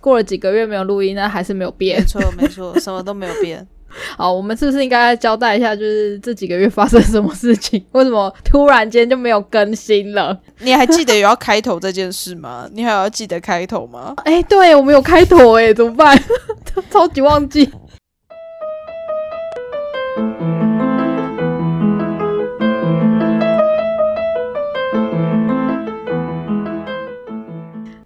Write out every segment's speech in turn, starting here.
过了几个月没有录音，那还是没有变没。错没错，什么都没有变。好，我们是不是应该交代一下，就是这几个月发生什么事情？为什么突然间就没有更新了？你还记得有要开头这件事吗？你还要记得开头吗？哎、对我们有开头哎，怎么办？超级忘记。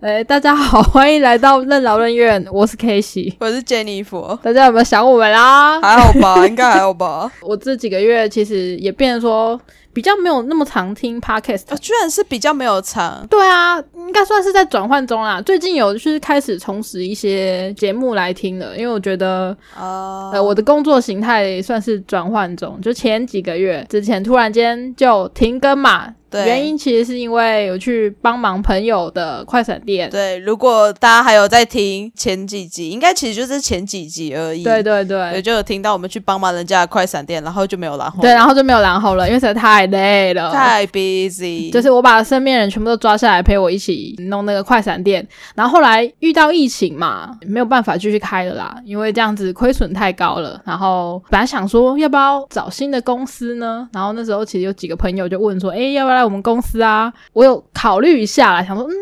哎、大家好，欢迎来到任劳任怨，我是 K 西。我是 Jennifer，大家有没有想我们啦？还好吧？应该还好吧？我这几个月其实也变成说比较没有那么常听 podcast，啊，居然是比较没有常，对啊，应该算是在转换中啦。最近有就是开始重拾一些节目来听了，因为我觉得啊呃我的工作形态算是转换中，就前几个月之前突然间就停更嘛。对原因其实是因为有去帮忙朋友的快闪店。对，如果大家还有在听前几集，应该其实就是前几集而已。对对对，对就有听到我们去帮忙人家的快闪店，然后就没有然后，对，然后就没有然后了，因为实在太累了。太 busy，就是我把身边人全部都抓下来陪我一起弄那个快闪店，然后后来遇到疫情嘛，没有办法继续开了啦，因为这样子亏损太高了。然后本来想说要不要找新的公司呢，然后那时候其实有几个朋友就问说，哎，要不要来我们公司啊？我有考虑一下啦，想说，嗯，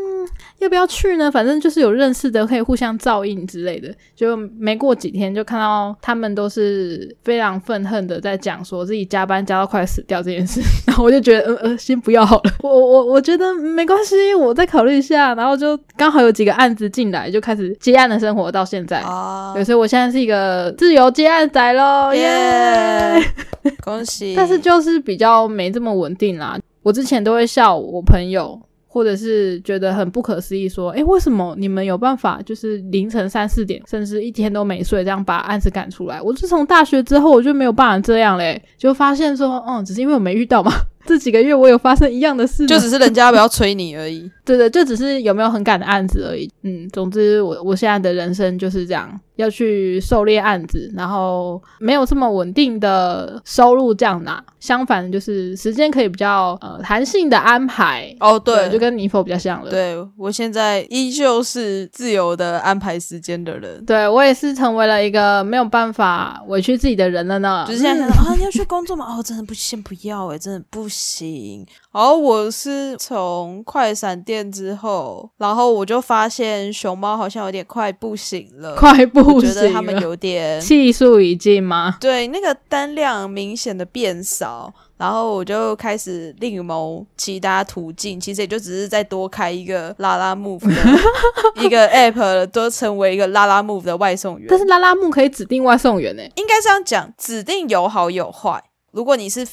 要不要去呢？反正就是有认识的，可以互相照应之类的。就没过几天，就看到他们都是非常愤恨的在讲说自己加班加到快死掉这件事，然后我就觉得，呃呃，先不要好了。我我我觉得没关系，我再考虑一下。然后就刚好有几个案子进来，就开始接案的生活到现在。啊对，，所以我现在是一个自由接案仔喽，耶、耶！恭喜！但是就是比较没这么稳定啦。我之前都会笑我朋友，或者是觉得很不可思议，说：“诶，为什么你们有办法就是凌晨三四点，甚至一天都没睡，这样把案子赶出来？我自从大学之后，我就没有办法这样嘞。就发现说，嗯，只是因为我没遇到嘛。这几个月我有发生一样的事，就只是人家不要催你而已。对对，就只是有没有很赶的案子而已。嗯，总之我我现在的人生就是这样，要去狩猎案子，然后没有这么稳定的收入这样拿。相反，就是时间可以比较呃弹性的安排。哦，对，就跟尼佛比较像了。对我现在依旧是自由的安排时间的人。对我也是成为了一个没有办法委屈自己的人了呢。就是现在想到、啊，你要去工作吗？哦，真的不，先不要哎、真的不行。然后我是从快闪店之后，然后我就发现熊猫好像有点快不行了，快不我觉行了，得他们有点气数已尽吗？对那个单量明显的变少，然后我就开始另谋其他途径，其实也就只是再多开一个拉拉 move 的 一个 app，多成为一个拉拉 move 的外送员。但是拉拉木可以指定外送员呢、应该这样讲，指定有好有坏。如果你是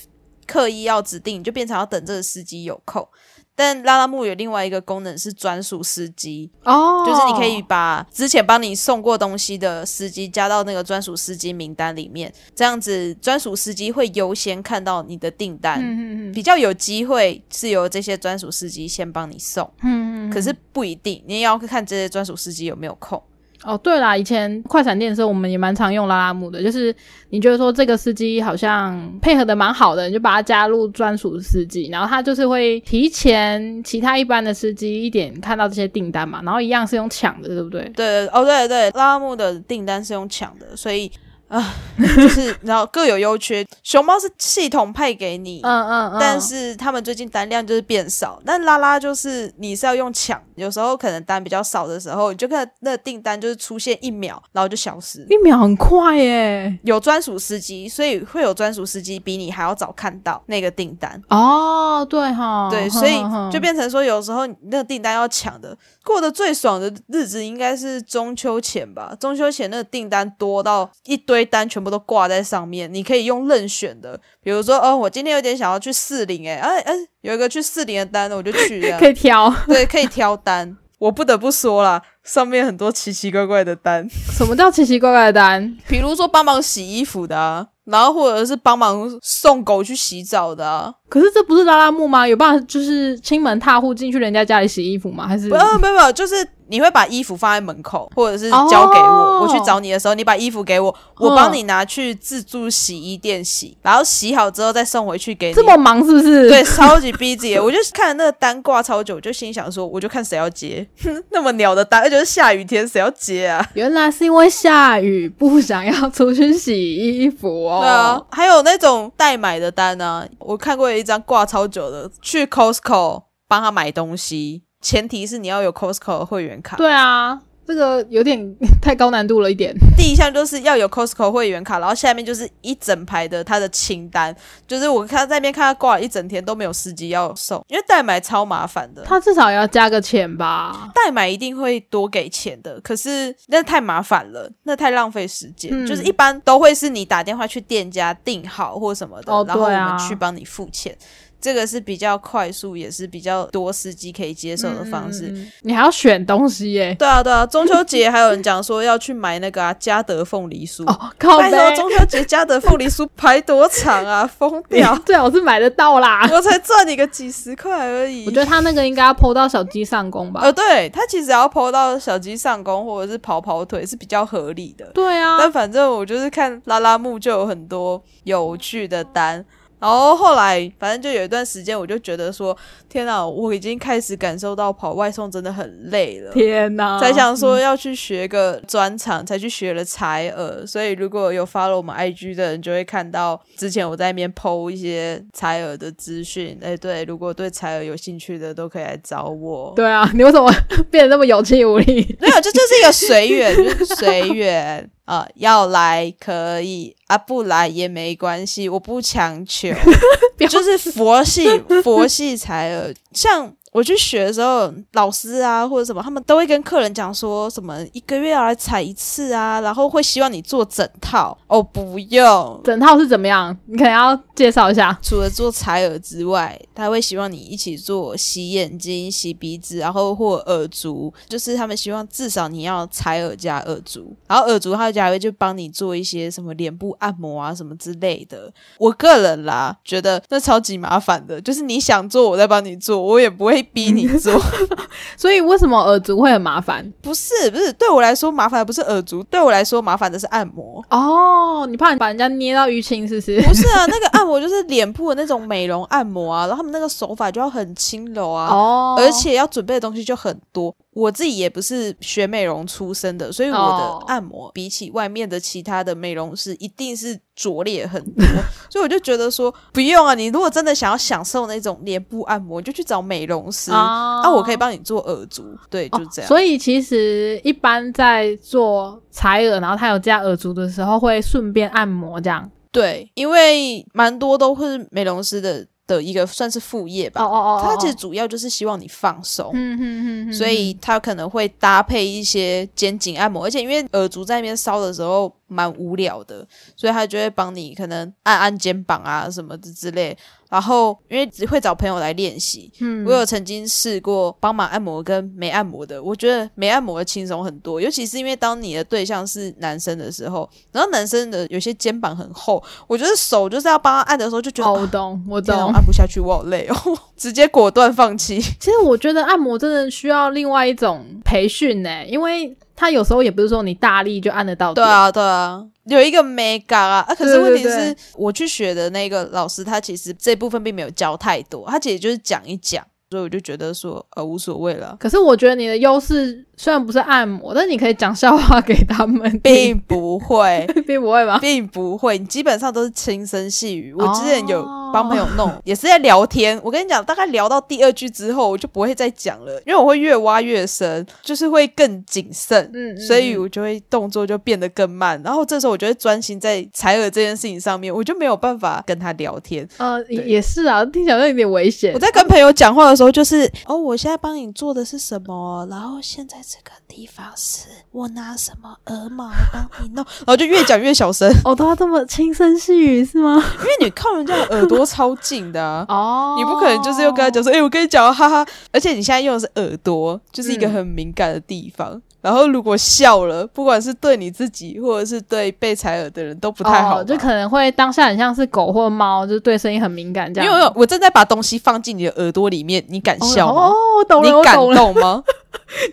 刻意要指定，就变成要等这个司机有空。但拉拉木有另外一个功能是专属司机，哦，就是你可以把之前帮你送过东西的司机加到那个专属司机名单里面，这样子专属司机会优先看到你的订单，嗯嗯嗯比较有机会是由这些专属司机先帮你送。嗯嗯，可是不一定，你也要看这些专属司机有没有空。哦，对啦，以前快闪店的时候，我们也蛮常用拉拉木的。就是你觉得说这个司机好像配合的蛮好的，你就把他加入专属司机，然后他就是会提前其他一般的司机一点看到这些订单嘛，然后一样是用抢的，对不对？对，哦，对对，拉拉木的订单是用抢的，所以啊，就是然后各有优缺。熊猫是系统派给你，嗯嗯嗯，但是他们最近单量就是变少，但拉拉就是你是要用抢，有时候可能单比较少的时候，你就看那订单就是出现一秒，然后就消失。一秒很快耶。有专属司机，所以会有专属司机比你还要早看到那个订单。哦，对哈，对，所以就变成说，有时候你那个订单要抢的，过得最爽的日子应该是中秋前吧。中秋前那个订单多到一堆单全部都挂在上面，你可以用任选的，比如说，哦，我今天有点想要去四零，哎，哎哎，有一个去四零的单，我就去了 可以挑 对，可以挑单。我不得不说啦，上面很多奇奇怪怪的单，什么叫奇奇怪怪的单？比如说帮忙洗衣服的啊，然后或者是帮忙送狗去洗澡的啊，可是这不是拉拉木吗？有办法就是亲门踏户进去人家家里洗衣服吗？还是没有没有没有，就是你会把衣服放在门口，或者是交给我，哦我去找你的时候，你把衣服给我，我帮你拿去自助洗衣店洗，然后洗好之后再送回去给你。这么忙是不是？对，超级 busy。我就看那个单挂超久，我就心想说，我就看谁要接，那么鸟的单，而且是下雨天，谁要接啊？原来是因为下雨不想要出去洗衣服哦。对啊，还有那种代买的单呢、我看过有一张挂超久的，去 Costco 帮他买东西，前提是你要有 Costco 的会员卡。对啊，这个有点 太高难度了一点。第一项就是要有 Costco 会员卡，然后下面就是一整排的他的清单，就是我看在那边看他挂了一整天都没有司机要送，因为代买超麻烦的。他至少要加个钱吧？代买一定会多给钱的，可是那太麻烦了，那太浪费时间。嗯就是一般都会是你打电话去店家订好或什么的，哦然后我们去帮你付钱。这个是比较快速，也是比较多司机可以接受的方式。你还要选东西耶。对啊，对啊，中秋节还有人讲说要去买那个啊嘉德凤梨酥。哦，靠拜背托，中秋节嘉德凤梨酥排多长啊，疯掉！最好是买得到啦。我才赚你个几十块而已。我觉得他那个应该要抛到小鸡上弓吧。呃，对他其实要抛到小鸡上弓或者是跑跑腿是比较合理的。对啊，但反正我就是看拉拉木就有很多有趣的单，然后后来反正就有一段时间，我就觉得说，天哪，我已经开始感受到跑外送真的很累了。天哪！才想说要去学个专场，才去学了采耳。所以如果有 follow 我们 IG 的人，就会看到之前我在那边 PO 一些采耳的资讯。哎，对，如果对采耳有兴趣的，都可以来找我。对啊，你为什么变得那么有气无力？没有，这就是一个随缘，就是随缘啊、要来可以啊，不来也没关系，我不强求。就是佛系 佛系才有，像。我去学的时候，老师啊或者什么，他们都会跟客人讲说什么一个月要来采一次啊，然后会希望你做整套哦，不用。整套是怎么样？你可能要介绍一下。除了做采耳之外，他会希望你一起做洗眼睛、洗鼻子，然后或耳足，就是他们希望至少你要采耳加耳足，然后耳足他家还会就帮你做一些什么脸部按摩啊什么之类的。我个人啦，觉得那超级麻烦的，就是你想做我再帮你做，我也不会逼你做。所以为什么耳足会很麻烦？不是不是，对我来说麻烦的不是耳足，对我来说麻烦的是按摩。哦，你怕你把人家捏到淤青，是不是？不是啊，那个按摩就是脸部的那种美容按摩啊，然后他们那个手法就要很轻柔啊，哦，而且要准备的东西就很多。我自己也不是学美容出身的，所以我的哦按摩比起外面的其他的美容师一定是拙劣很多，所以我就觉得说不用啊，你如果真的想要享受那种脸部按摩，你就去找美容师。啊啊，我可以帮你做耳足，对，就这样。所以其实一般在做采耳，然后他有加耳足的时候，会顺便按摩这样。对，因为蛮多都是美容师的的一个算是副业吧。哦哦哦它其实主要就是希望你放松。嗯哼哼哼，所以它可能会搭配一些肩颈按摩，而且因为耳足在那边烧的时候蛮无聊的，所以他就会帮你可能按按肩膀啊什么的之类。然后因为只会找朋友来练习，嗯我有曾经试过帮忙按摩跟没按摩的，我觉得没按摩的轻松很多，尤其是因为当你的对象是男生的时候，然后男生的有些肩膀很厚，我觉得手就是要帮他按的时候就觉得。哦，我啊懂，我懂。按不下去，我好累哦，直接果断放弃。其实我觉得按摩真的需要另外一种培训呢，因为他有时候也不是说你大力就按得到。对，啊，对啊，有一个 mega 啊，啊，可是对问题对是我去学的那个老师，他其实这部分并没有教太多，他其实就是讲一讲，所以我就觉得说，呃，无所谓了，可是我觉得你的优势虽然不是按摩，但你可以讲笑话给他们，并不会，并不会吧？并不会，你基本上都是轻声细语。我之前有哦帮朋友弄，也是在聊天。我跟你讲，大概聊到第二句之后，我就不会再讲了，因为我会越挖越深，就是会更谨慎。嗯，嗯所以嗯我就会动作就变得更慢，然后这时候我就会专心在采耳这件事情上面，我就没有办法跟他聊天。呃也也是啊，听起来有点危险我。在跟朋友讲话的时候，就是哦，我现在帮你做的是什么，然后现在这个地方是我拿什么鹅毛帮你弄，然后就越讲越小声，哦，都要这么轻声细语是吗？因为你靠人家的耳朵超近的、啊。哦，你不可能就是又跟他讲说，哎、我跟你讲，哈哈！而且你现在用的是耳朵，就是一个嗯很敏感的地方。然后如果笑了，不管是对你自己或者是对被采耳的人都不太好、哦，就可能会当下很像是狗或猫，就是对声音很敏感这样。因为我正在把东西放进你的耳朵里面，你敢笑吗？哦，我懂了，你感动吗？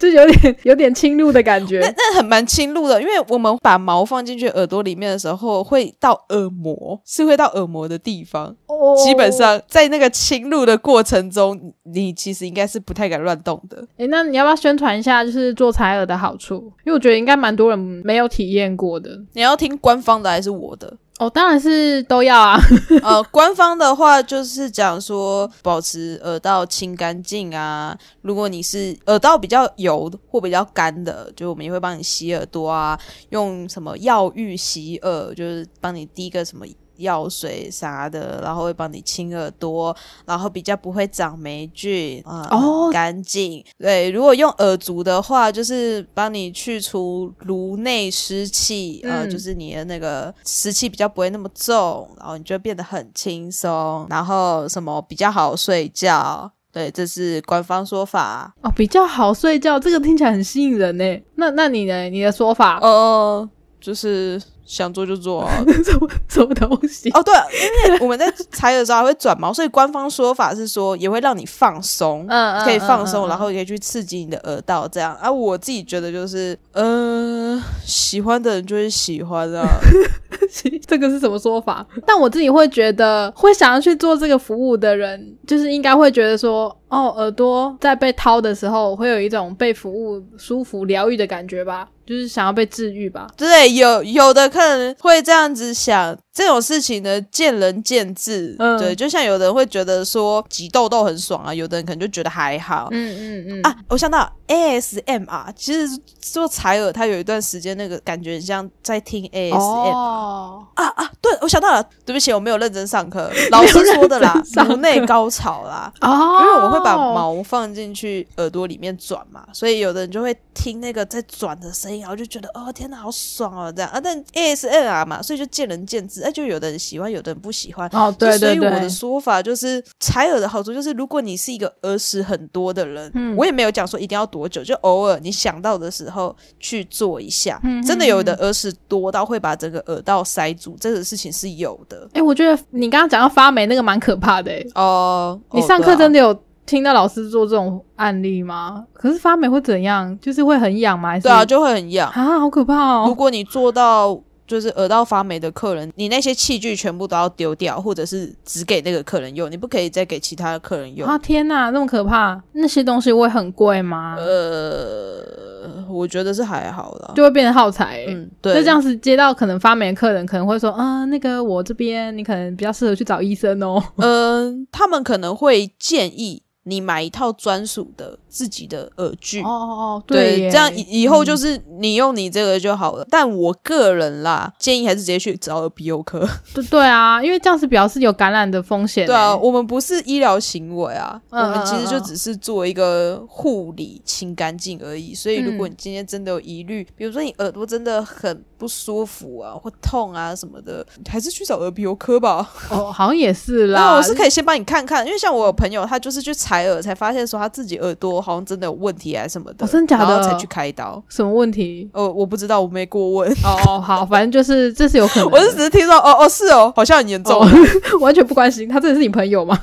就有点有点侵入的感觉。那那很蛮侵入的，因为我们把毛放进去耳朵里面的时候，会到耳膜，是会到耳膜的地方。哦基本，上在那个侵入的过程中，你其实应该是不太敢乱动的。诶，那你要不要宣传一下，就是做采耳的好处？因为我觉得应该蛮多人没有体验过的。你要听官方的还是我的？哦，当然是都要啊。呃，官方的话就是讲说保持耳道清干净啊。如果你是耳道比较油或比较干的，就我们也会帮你洗耳朵啊，用什么药浴洗耳，就是帮你滴个什么。药水啥的，然后会帮你清耳朵，然后比较不会长霉菌啊，哦很干净。对，如果用耳足的话，就是帮你去除颅内湿气，呃，嗯就是你的那个湿气比较不会那么重，然后你就会变得很轻松，然后什么比较好睡觉。对，这是官方说法。哦，比较好睡觉，这个听起来很吸引人呢。那那你呢？你的说法？呃，就是想做就做、啊。什么什么东西？哦，对了，因为我们在采耳的时候还会转毛，所以官方说法是说也会让你放松，嗯可以放松，嗯嗯然后也可以去刺激你的耳道，这样。啊，我自己觉得就是，呃，喜欢的人就是喜欢啊。这个是什么说法？但我自己会觉得，会想要去做这个服务的人，就是应该会觉得说，哦，耳朵在被掏的时候，会有一种被服务舒服、疗愈的感觉吧，就是想要被治愈吧。对，有有的可能会这样子想，这种事情呢，见仁见智。嗯对，就像有的人会觉得说挤痘痘很爽啊，有的人可能就觉得还好。嗯嗯嗯啊，我想到 ASMR，其实做采耳，它有一段时间那个感觉很像在听 ASMR、哦，啊啊！对，我想到了，对不起，我没有认真上课，老师说的啦颅内高潮啦。哦，因为我们会把毛放进去耳朵里面转嘛，所以有的人就会听那个在转的声音，然后就觉得哦天哪，好爽哦这样啊。但 ASMR 嘛，所以就见仁见智，哎，就有的人喜欢，有的人不喜欢。哦，对对所以我的，说法就是，采耳的好处就是，如果你是一个耳屎很多的人，嗯我也没有讲说一定要多久，就偶尔你想到的时候去做一下。嗯真的有的耳屎多到会把整个耳道塞住，这个事情是有的。哎，我觉得你刚刚讲到发霉那个蛮可怕的，哎，哦、你上课真的。的有听到老师做这种案例吗？可是发霉会怎样？就是会很痒吗？对啊，就会很痒。啊，好可怕哦！如果你做到就是耳道发霉的客人，你那些器具全部都要丢掉，或者是只给那个客人用，你不可以再给其他的客人用。啊天哪，那么可怕！那些东西会很贵吗？呃，我觉得是还好啦。就会变成耗材、欸。嗯，对，就这样子接到可能发霉的客人，可能会说，啊、那个我这边你可能比较适合去找医生哦。嗯、他们可能会建议你买一套专属的自己的耳具。哦哦哦，对，耶这样以以后就是你用你这个就好了。但我个人啦，建议还是直接去找耳鼻喉科。对对啊，因为这样子表示有感染的风险、欸。对啊，我们不是医疗行为啊，嗯我们其实就只是做一个护理清干净而已。所以如果嗯你今天真的有疑虑，比如说你耳朵真的很不舒服啊，或痛啊什么的，还是去找耳鼻喉科吧。哦，好像也是啦 那。我是可以先帮你看看，因为像我有朋友，他就是去采耳，才发现说他自己耳朵好像真的有问题啊什么的，哦真的假的然后才去开刀。什么问题？哦，我不知道，我没过问，哦哦，好，反正就是这是有可能。我是只是听说，哦哦是哦，好像很严重，哦，完全不关心，他真的是你朋友吗？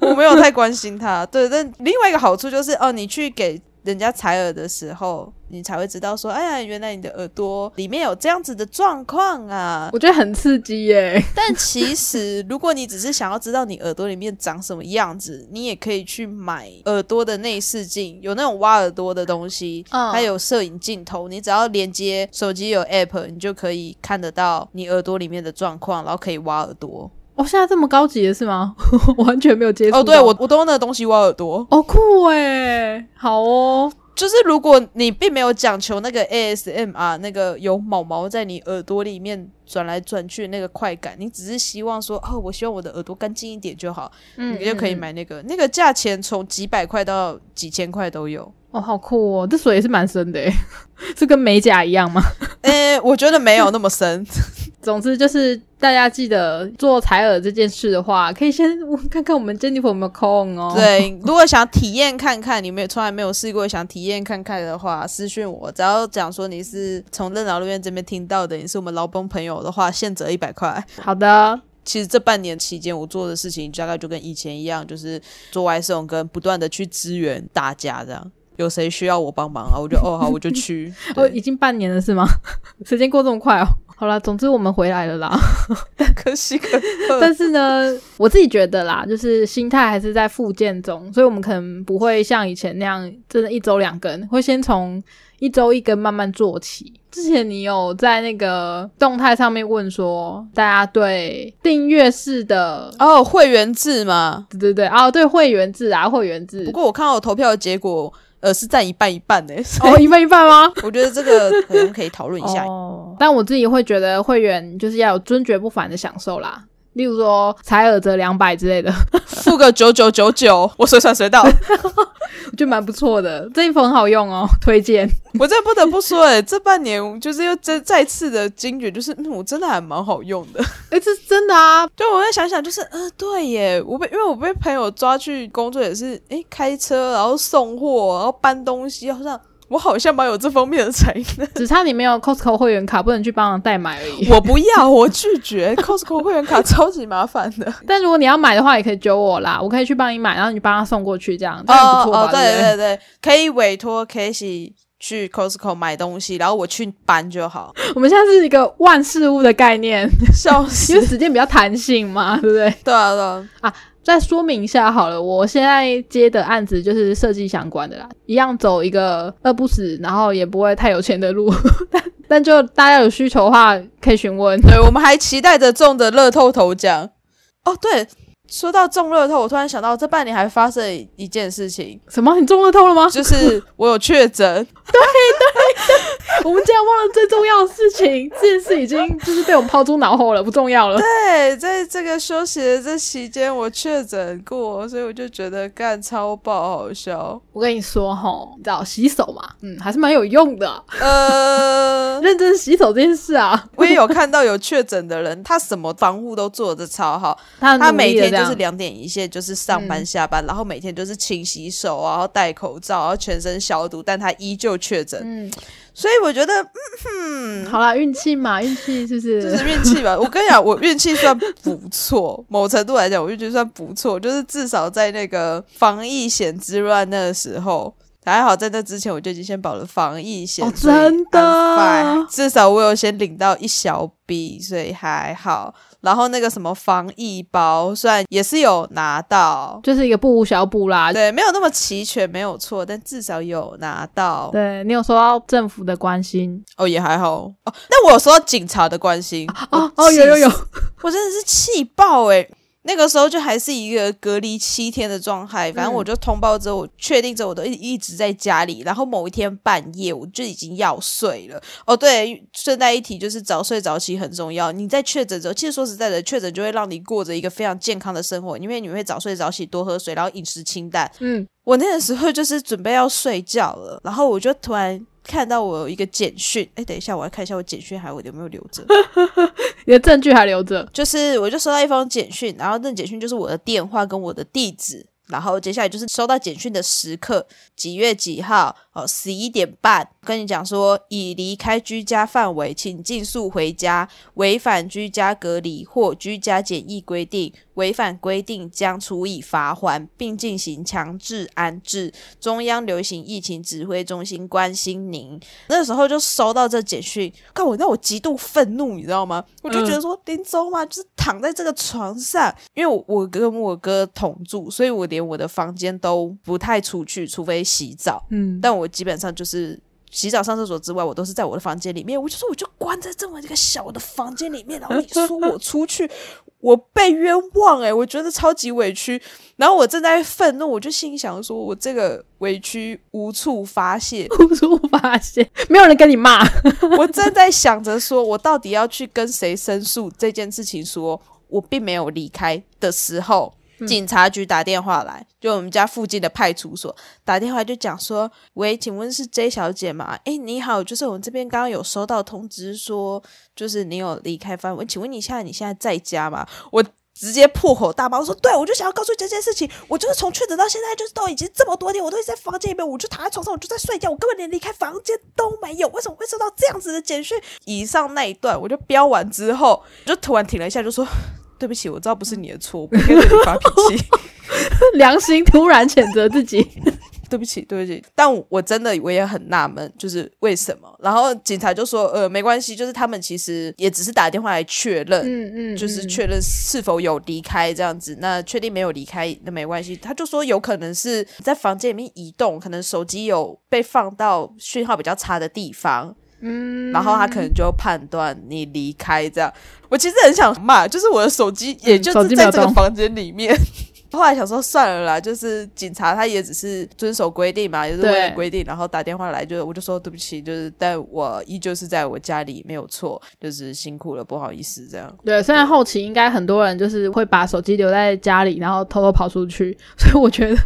我没有太关心他。对，但另外一个好处就是，哦，你去给人家采耳的时候，你才会知道说，哎呀，原来你的耳朵里面有这样子的状况啊。我觉得很刺激耶。但其实，如果你只是想要知道你耳朵里面长什么样子，你也可以去买耳朵的内视镜，有那种挖耳朵的东西，嗯还有摄影镜头，你只要连接手机有 app，你就可以看得到你耳朵里面的状况，然后可以挖耳朵。哦，现在这么高级的是吗？我完全没有接触。哦，对我我都用那个东西挖耳朵。哦酷哎，好哦。就是如果你并没有讲求那个 ASMR 那个有毛毛在你耳朵里面转来转去那个快感，你只是希望说，哦，我希望我的耳朵干净一点就好，嗯你就可以买那个，那个价钱从几百块到几千块都有。哦，好酷哦！这水也是蛮深的诶，是跟美甲一样吗？诶、我觉得没有那么深。总之就是大家记得做采耳这件事的话，可以先看看我们 Jennifer 有没有空哦。，对，如果想体验看看，你们从来没有试过，想体验看看的话，私讯我，只要讲说你是从任劳路院这边听到的，你是我们劳工朋友的话，现折一百块。好的，其实这半年期间，我做的事情大概就跟以前一样，就是做外送跟不断的去支援大家这样。有谁需要我帮忙啊？我就哦好，我就去。哦，已经半年了是吗？时间过这么快哦。好啦，总之我们回来了啦。可惜可贺。但是呢，我自己觉得啦，就是心态还是在复健中，所以我们可能不会像以前那样，真的一周两根，会先从一周一根慢慢做起。之前你有在那个动态上面问说，大家对订阅式的，哦，会员制吗。对对对，哦，对会员制啊，会员制不，过我看到我投票的结果，呃，是占一半一半的、哦，一半一半吗？我觉得这个可能可以讨论一下。哦，但我自己会觉得会员就是要有尊爵不凡的享受啦，例如说采耳折两百之类的，付个九九九九，我随传随到。我觉得蛮不错的。这衣服很好用哦，推荐。我真的不得不说、欸，这半年就是又再再次的惊觉，就是嗯，我真的还蛮好用的。哎，这是真的啊，就我在想想，就是嗯、呃对耶，我被因为我被朋友抓去工作也是，诶，开车然后送货，然后搬东西，好像我好像蛮有这方面的才能。只差你没有 Costco 会员卡，不能去帮忙代买而已。我不要，我拒绝 Costco 会员卡超级麻烦的。但如果你要买的话，也可以揪我啦，我可以去帮你买，然后你帮他送过去，这样这样不错吧？哦，对对不对对，可以委托 Casey 去 Costco 买东西，然后我去搬就好。我们现在是一个万事屋的概念，笑死因死为！时间比较弹性嘛，对不对？对啊对啊，再说明一下好了，我现在接的案子就是设计相关的啦，一样走一个饿不死，然后也不会太有钱的路，但但就大家有需求的话可以询问。对，我们还期待着中的乐透头奖。哦，对，说到中乐透，我突然想到这半年还发生一件事情，什么？你中乐透了吗？就是我有确诊。对对 我们竟然忘了最重要的事情，这件事已经就是被我们抛诸脑后了，不重要了。对，在这个休息的这期间，我确诊过，所以我就觉得干超爆好笑。我跟你说吼，你知道洗手嘛，嗯，还是蛮有用的。呃，认真洗手这件事啊，我也有看到有确诊的人，他什么防护都做的超好，他他每天就是两点一线，就是上班嗯下班，然后每天就是勤洗手啊，然后戴口罩，然后全身消毒，但他依旧确诊，嗯，所以我觉得嗯，好啦，运气嘛，运气是不是？就是运气吧。我跟你讲，我运气算不错，某程度来讲，我运气算不错，就是至少在那个防疫险之乱那个时候。还好，在那之前我就已经先保了防疫险，哦真的至少我有先领到一小笔，所以还好。然后那个什么防疫包，虽然也是有拿到，就是一个不无小补啦。对，没有那么齐全，没有错，但至少有拿到。对你有收到政府的关心哦，也还好哦。那我有收到警察的关心，哦哦，有有有，我真的是气爆诶、那个时候就还是一个隔离七天的状态，反正嗯我就通报之后，我确定之后我都一一直在家里，然后某一天半夜我就已经要睡了。哦，对，顺带一提，就是早睡早起很重要。你在确诊之后，其实说实在的，确诊就会让你过着一个非常健康的生活，因为你会早睡早起，多喝水，然后饮食清淡。嗯，我那个时候就是准备要睡觉了，然后我就突然看到我有一个简讯，哎，等一下，我要看一下我简讯还有有没有留着。你的证据还留着。就是我就收到一封简讯，然后那简讯就是我的电话跟我的地址，然后接下来就是收到简讯的时刻，几月几号，哦，十一点半，跟你讲说已离开居家范围，请尽速回家，违反居家隔离或居家检疫规定，违反规定将处以罚款，并进行强制安置。中央流行疫情指挥中心关心您。那时候就收到这简讯，看我那我极度愤怒，你知道吗？我就觉得说林州嘛，就是躺在这个床上，因为我我跟我哥同住，所以我连我的房间都不太出去，除非洗澡。嗯，但我基本上就是洗澡、上厕所之外，我都是在我的房间里面。我就说，我就关在这么一个小的房间里面，然后你说我出去，我被冤枉诶、我觉得超级委屈。然后我正在愤怒，我就心想说，我这个委屈无处发泄，无处发泄，没有人跟你骂。我正在想着说，我到底要去跟谁申诉这件事情说我并没有离开的时候。警察局打电话来，就我们家附近的派出所打电话就讲说：“喂，请问是 J 小姐吗？诶，你好，就是我们这边刚刚有收到通知说，就是你有离开范围，请问你现在你现在在家吗？”我直接破口大骂，我说：“对，我就想要告诉这件事情，我就是从确诊到现在，就是都已经这么多天，我都一直在房间里面，我就躺在床上，我就在睡觉，我根本连离开房间都没有，为什么会收到这样子的简讯？”以上那一段我就标完之后，就突然停了一下，就说。对不起，我知道不是你的错，我不应该对你发脾气。良心突然谴责自己，对不起，对不起。但我真的我也很纳闷，就是为什么？然后警察就说：“呃，没关系，就是他们其实也只是打电话来确认，嗯嗯，就是确认是否有离开这样子。那确定没有离开，那没关系。他就说有可能是在房间里面移动，可能手机有被放到讯号比较差的地方。”嗯，然后他可能就判断你离开这样。我其实很想骂，就是我的手机也就是在这个房间里面。后来想说算了啦，就是警察他也只是遵守规定嘛，也是为了规定，然后打电话来就我就说对不起，就是但我依旧是在我家里没有错，就是辛苦了，不好意思这样。对，虽然后期应该很多人就是会把手机留在家里，然后偷偷跑出去，所以我觉得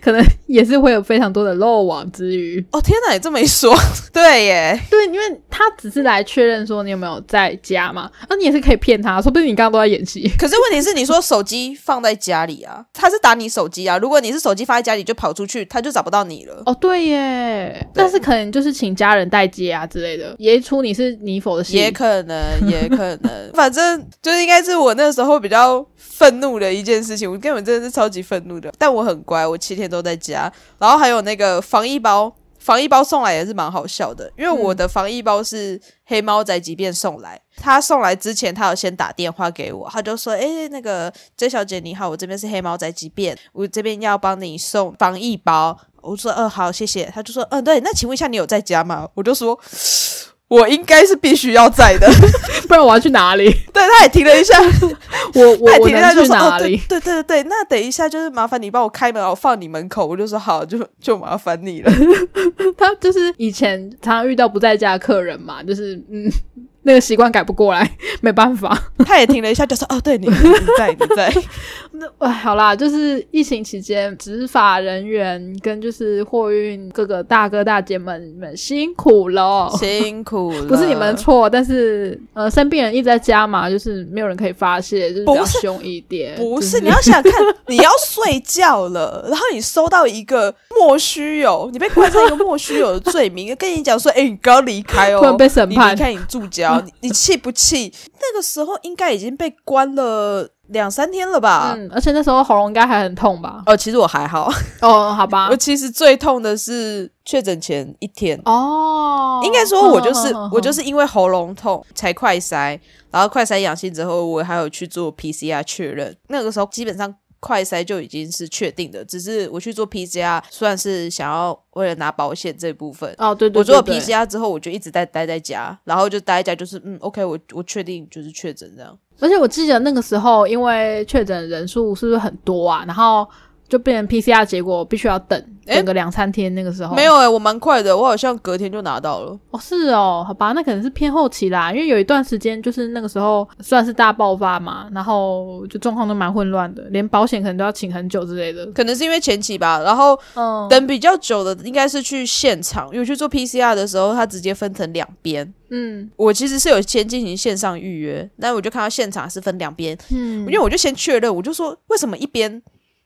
可能也是会有非常多的漏网之鱼。哦天哪，你这么一说，对耶，对，因为他只是来确认说你有没有在家嘛，那你也是可以骗他，说不定你刚刚都在演戏。可是问题是，你说手机放在家里啊。他是打你手机啊！如果你是手机放在家里就跑出去，他就找不到你了。哦，对耶，但是可能就是请家人代接啊之类的，也出你是你否的戏，也可能，也可能，反正就是应该是我那时候比较愤怒的一件事情。我根本真的是超级愤怒的，但我很乖，我七天都在家。然后还有那个防疫包。防疫包送来也是蛮好笑的，因为我的防疫包是黑猫宅急便送来，他送来之前他有先打电话给我，他就说：“哎，那个 J 小姐你好，我这边是黑猫宅急便，我这边要帮你送防疫包。”我说：“嗯，好，谢谢。”他就说：“嗯，对，那请问一下你有在家吗？”我就说。我应该是必须要在的，不然我要去哪里？对，他也停了一下，我我我能去哪里？对对对对，那等一下就是麻烦你帮我开门，我放你门口。我就说好，就就麻烦你了。他就是以前常常遇到不在家的客人嘛，就是嗯。那个习惯改不过来，没办法。他也停了一下，就说：“哦，对你，你在，你在。”那哎，好啦，就是疫情期间，执法人员跟就是货运各个大哥大姐们你们辛苦了，辛苦了，不是你们错，但是呃，生病人一直在家嘛，就是没有人可以发泄，就是比较凶一点。不是，你要想看，你要睡觉了，然后你收到一个莫须有，你被冠上一个莫须有的罪名，跟你讲说：“哎，你刚离开哦，突然被审判，离开你住家。”你你气不气？那个时候应该已经被关了两三天了吧？嗯，而且那时候喉咙应该还很痛吧？哦，其实我还好。哦，好吧。我其实最痛的是确诊前一天。哦，应该说，我就是我就是因为喉咙痛才快筛，然后快筛阳性之后，我还有去做 PCR 确认。那个时候基本上。快筛就已经是确定的，只是我去做 PCR，算是想要为了拿保险这部分。哦，对对，我做了 PCR 之后，我就一直在待在家，然后就待在家，就是嗯，OK，我我确定就是确诊这样。而且我记得那个时候，因为确诊人数是不是很多啊？然后。就变成 PCR 结果必须要等等个两三天，那个时候没有哎，我蛮快的，我好像隔天就拿到了。哦，是哦，好吧，那可能是偏后期啦，因为有一段时间就是那个时候算是大爆发嘛，然后就状况都蛮混乱的，连保险可能都要请很久之类的。可能是因为前期吧，然后等比较久的应该是去现场，因为去做 PCR 的时候，它直接分成两边。嗯，我其实是有先进行线上预约，但我就看到现场是分两边。嗯，因为我就先确认，我就说为什么一边。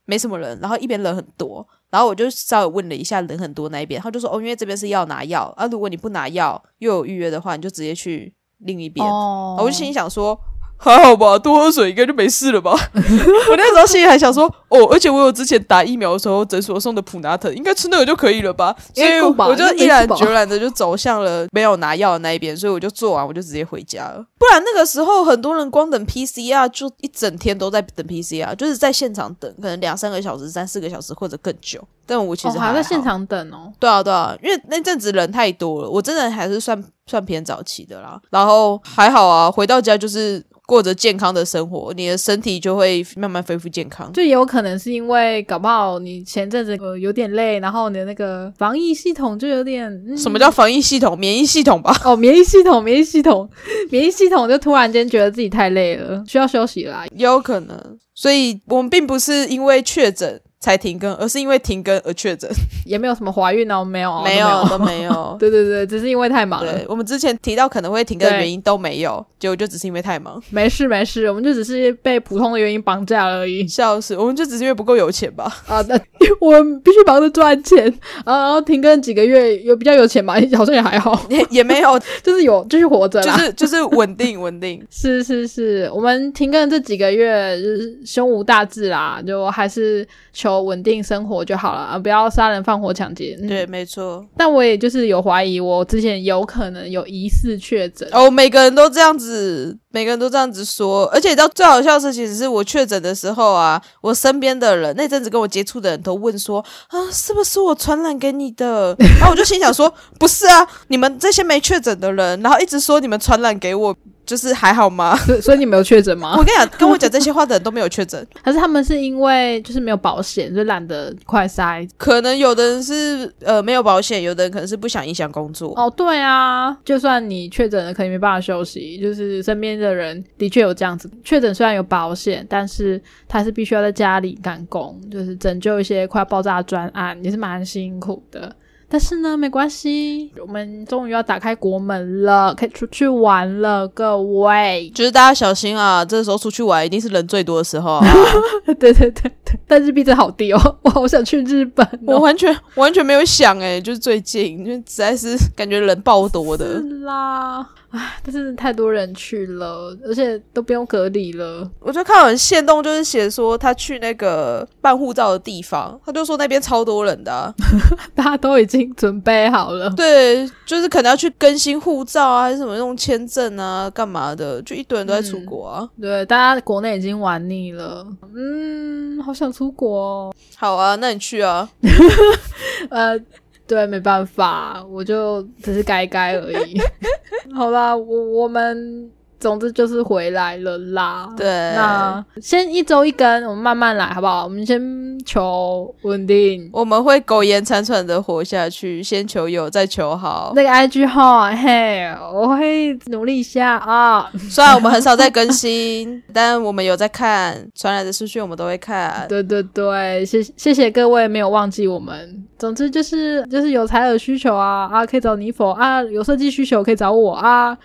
没什么人，然后一边人很多，然后我就稍微问了一下人很多那一边，他就说哦，因为这边是要拿药啊，如果你不拿药又有预约的话，你就直接去另一边。我就心想说，还好吧，多喝水应该就没事了吧。我那时候心里还想说，哦，而且我有之前打疫苗的时候诊所送的普拿特，应该吃那个就可以了吧。所以我就毅然决然的就走向了没有拿药的那一边，所以我就做完我就直接回家了。不然那个时候很多人光等 PCR 就一整天都在等 PCR，就是在现场等，可能两三个小时、三四个小时或者更久。但我其实还在现场等哦。对啊，对啊，因为那阵子人太多了，我真的还是算算偏早期的啦。然后还好啊，回到家就是。过着健康的生活，你的身体就会慢慢恢复健康。就也有可能是因为搞不好你前阵子呃有点累，然后你的那个防疫系统就有点……什么叫防疫系统？免疫系统吧？哦，免疫系统，免疫系统，免疫系统就突然间觉得自己太累了，需要休息啦。也有可能，所以我们并不是因为确诊。才停更，而是因为停更而确诊，也没有什么怀孕哦，没有，没有都没有。对对对，只是因为太忙了。我们之前提到可能会停更的原因都没有，结果就只是因为太忙。没事没事，我们就只是被普通的原因绑架而已。笑死，我们就只是因为不够有钱吧？啊，那 我们必须忙着赚钱啊，然后停更几个月有比较有钱嘛？好像也还好，也也没有，就是有继续活着，就是就是稳定稳定。是是是，我们停更这几个月就是胸无大志啦，就还是求稳定生活。就好了啊！不要杀人放火抢劫。对，没错。但我也就是有怀疑，我之前有可能有疑似确诊。哦，每个人都这样子，每个人都这样子说。而且到最好笑的事情是我确诊的时候啊，我身边的人那阵子跟我接触的人都问说啊，是不是我传染给你的？然后我就心想说，不是啊，你们这些没确诊的人，然后一直说你们传染给我。就是还好吗？所以你没有确诊吗？我跟你讲，跟我讲这些话的人都没有确诊。还是他们是因为就是没有保险，就懒得快筛。可能有的人是呃没有保险，有的人可能是不想影响工作。哦，对啊，就算你确诊了，可能没办法休息。就是身边的人的确有这样子，确诊虽然有保险，但是他是必须要在家里赶工，就是拯救一些快要爆炸的专案，也是蛮辛苦的。但是呢，没关系，我们终于要打开国门了，可以出去玩了，各位，就是大家小心啊！这时候出去玩一定是人最多的时候。对对对对，但日币真好低哦，我好想去日本。我完全完全没有想哎，就是最近，就实在是感觉人爆多的啦。唉，但是太多人去了，而且都不用隔离了。我就看有线动，就是写说他去那个办护照的地方，他就说那边超多人的，大家都已经准备好了。对，就是可能要去更新护照啊，还是什么用签证啊，干嘛的，就一堆人都在出国啊。对，大家国内已经玩腻了，嗯，好想出国。哦。好啊，那你去啊。呃。对，没办法，我就只是改改而已。好啦，我我们。总之就是回来了啦。对，那先一周一根，我们慢慢来，好不好？我们先求稳定，我们会苟延残喘的活下去，先求有，再求好。那个 IG 号，嘿，我会努力一下啊。虽然我们很少在更新，但我们有在看传来的资讯，我们都会看。对对对，谢谢谢各位没有忘记我们。总之就是就是有采耳需求啊啊，可以找你否啊？有设计需求可以找我啊。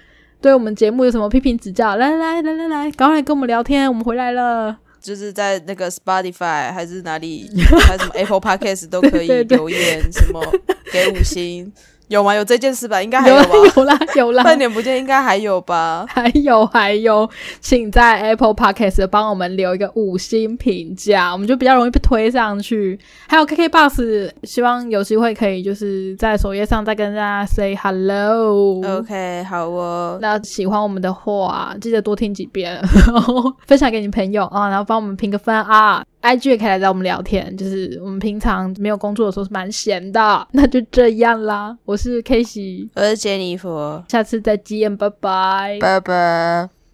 对我们节目有什么批评指教？来来来来来，赶快来跟我们聊天，我们回来了。就是在那个 Spotify 还是哪里，还是什么 Apple Podcast 都可以留言，什么给五星。有吗？有这件事吧？应该还有吧？有啦，有啦。半年不见，应该还有吧？还有，还有，请在 Apple Podcast 帮我们留一个五星评价，我们就比较容易被推上去。还有 KK Box，希望有机会可以就是在首页上再跟大家 say hello。OK，好哦。那喜欢我们的话，记得多听几遍，然后分享给你朋友啊，然后帮我们评个分啊。IG 也可以来找我们聊天，就是我们平常没有工作的时候是蛮闲的，那就这样啦。我是 K 西，我是杰尼佛，下次再见，拜拜，拜拜。